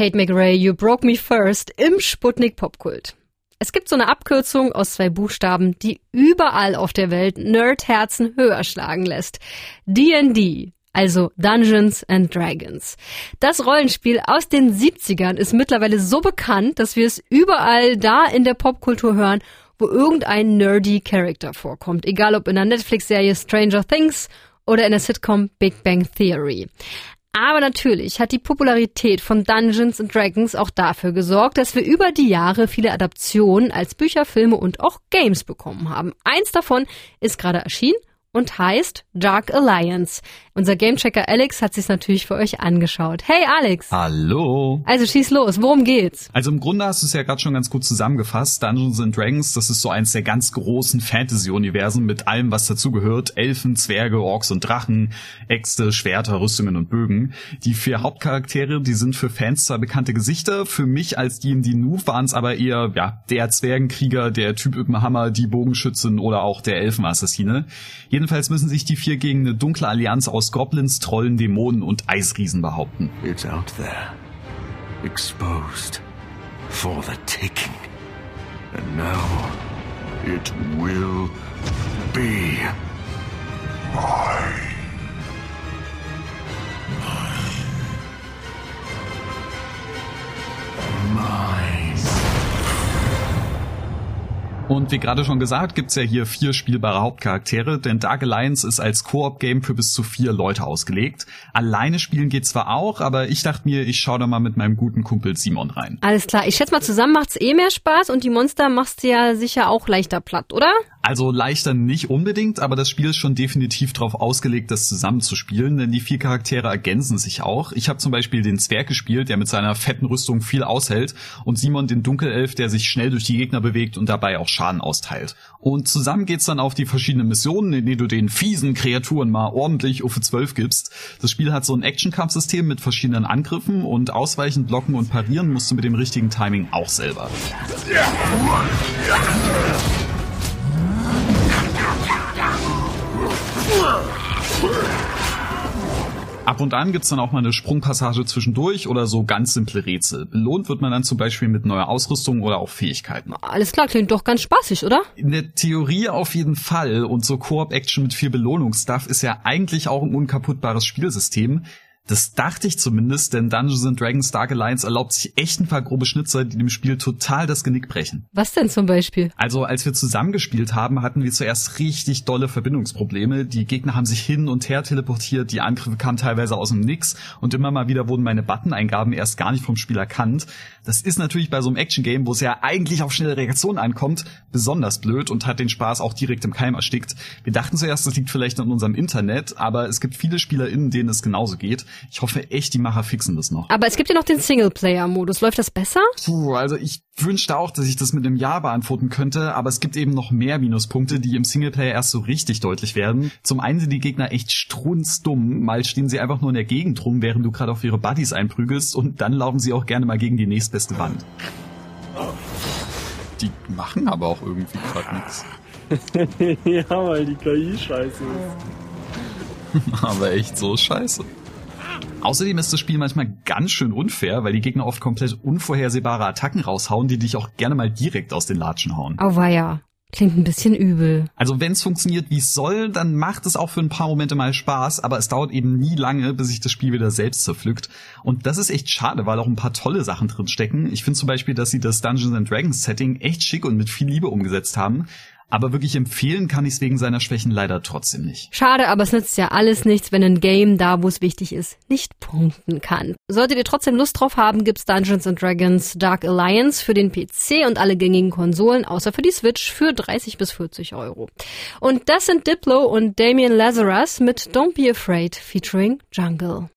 Tate McRae, You Broke Me First im Sputnik Popkult. Es gibt so eine Abkürzung aus zwei Buchstaben, die überall auf der Welt Nerdherzen höher schlagen lässt. D&D, also Dungeons and Dragons. Das Rollenspiel aus den 70ern ist mittlerweile so bekannt, dass wir es überall da in der Popkultur hören, wo irgendein nerdy Character vorkommt, egal ob in der Netflix-Serie Stranger Things oder in der Sitcom Big Bang Theory. Aber natürlich hat die Popularität von Dungeons and Dragons auch dafür gesorgt, dass wir über die Jahre viele Adaptionen als Bücher, Filme und auch Games bekommen haben. Eins davon ist gerade erschienen und heißt Dark Alliance. Unser Gamechecker Alex hat sich natürlich für euch angeschaut. Hey Alex. Hallo. Also schieß los, worum geht's? Also im Grunde hast du es ja gerade schon ganz gut zusammengefasst. Dungeons and Dragons, das ist so eins der ganz großen Fantasy-Universen mit allem, was dazugehört. Elfen, Zwerge, Orks und Drachen, Äxte, Schwerter, Rüstungen und Bögen. Die vier Hauptcharaktere, die sind für Fans zwar bekannte Gesichter, für mich als D&D Noob waren es aber eher ja der Zwergenkrieger, der Typ mit dem Hammer, die Bogenschützin oder auch der Elfenassassine. Jedenfalls müssen sich die vier gegen eine dunkle Allianz aus Goblins, Trollen, Dämonen und Eisriesen behaupten. It's out there. Exposed. For the taking. And now it will be Und wie gerade schon gesagt, gibt's ja hier vier spielbare Hauptcharaktere, denn Dark Alliance ist als Koop-Game für bis zu vier Leute ausgelegt. Alleine spielen geht zwar auch, aber ich dachte mir, ich schaue da mal mit meinem guten Kumpel Simon rein. Alles klar, ich schätze mal, zusammen macht's eh mehr Spaß und die Monster machst du ja sicher auch leichter platt, oder? Also leichter nicht unbedingt, aber das Spiel ist schon definitiv darauf ausgelegt, das zusammenzuspielen, denn die vier Charaktere ergänzen sich auch. Ich habe zum Beispiel den Zwerg gespielt, der mit seiner fetten Rüstung viel aushält, und Simon den Dunkelelf, der sich schnell durch die Gegner bewegt und dabei auch Schaden austeilt. Und zusammen geht's dann auf die verschiedenen Missionen, in denen du den fiesen Kreaturen mal ordentlich Uffe 12 gibst. Das Spiel hat so ein Action-Kampfsystem mit verschiedenen Angriffen und ausweichen, blocken und parieren musst du mit dem richtigen Timing auch selber. Ab und an gibt's dann auch mal eine Sprungpassage zwischendurch oder so ganz simple Rätsel. Belohnt wird man dann zum Beispiel mit neuer Ausrüstung oder auch Fähigkeiten. Alles klar, klingt doch ganz spaßig, oder? In der Theorie auf jeden Fall. Und so Koop-Action mit viel Belohnungsstuff ist ja eigentlich auch ein unkaputtbares Spielsystem. Das dachte ich zumindest, denn Dungeons and Dragons Dark Alliance erlaubt sich echt ein paar grobe Schnitzer, die dem Spiel total das Genick brechen. Was denn zum Beispiel? Also, als wir zusammengespielt haben, hatten wir zuerst richtig dolle Verbindungsprobleme. Die Gegner haben sich hin und her teleportiert, die Angriffe kamen teilweise aus dem Nix und immer mal wieder wurden meine Button-Eingaben erst gar nicht vom Spiel erkannt. Das ist natürlich bei so einem Action-Game, wo es ja eigentlich auf schnelle Reaktionen ankommt, besonders blöd und hat den Spaß auch direkt im Keim erstickt. Wir dachten zuerst, das liegt vielleicht an unserem Internet, aber es gibt viele SpielerInnen, denen es genauso geht. Ich hoffe echt, die Macher fixen das noch. Aber es gibt ja noch den Singleplayer-Modus. Läuft das besser? Puh, also ich wünschte auch, dass ich das mit einem Ja beantworten könnte, aber es gibt eben noch mehr Minuspunkte, die im Singleplayer erst so richtig deutlich werden. Zum einen sind die Gegner echt strunzdumm, mal stehen sie einfach nur in der Gegend rum, während du gerade auf ihre Buddies einprügelst und dann laufen sie auch gerne mal gegen die nächstbeste Wand. Die machen aber auch irgendwie gerade nichts. ja, weil die KI scheiße ist. aber echt so scheiße. Außerdem ist das Spiel manchmal ganz schön unfair, weil die Gegner oft komplett unvorhersehbare Attacken raushauen, die dich auch gerne mal direkt aus den Latschen hauen. Auweia. Klingt ein bisschen übel. Also wenn es funktioniert, wie es soll, dann macht es auch für ein paar Momente mal Spaß, aber es dauert eben nie lange, bis sich das Spiel wieder selbst zerpflückt. Und das ist echt schade, weil auch ein paar tolle Sachen drin stecken. Ich finde zum Beispiel, dass sie das Dungeons and Dragons Setting echt schick und mit viel Liebe umgesetzt haben. Aber wirklich empfehlen kann ich es wegen seiner Schwächen leider trotzdem nicht. Schade, aber es nützt ja alles nichts, wenn ein Game da, wo es wichtig ist, nicht punkten kann. Solltet ihr trotzdem Lust drauf haben, gibt's Dungeons Dragons Dark Alliance für den PC und alle gängigen Konsolen, außer für die Switch, für 30 bis 40 Euro. Und das sind Diplo und Damien Lazarus mit Don't Be Afraid featuring Jungle.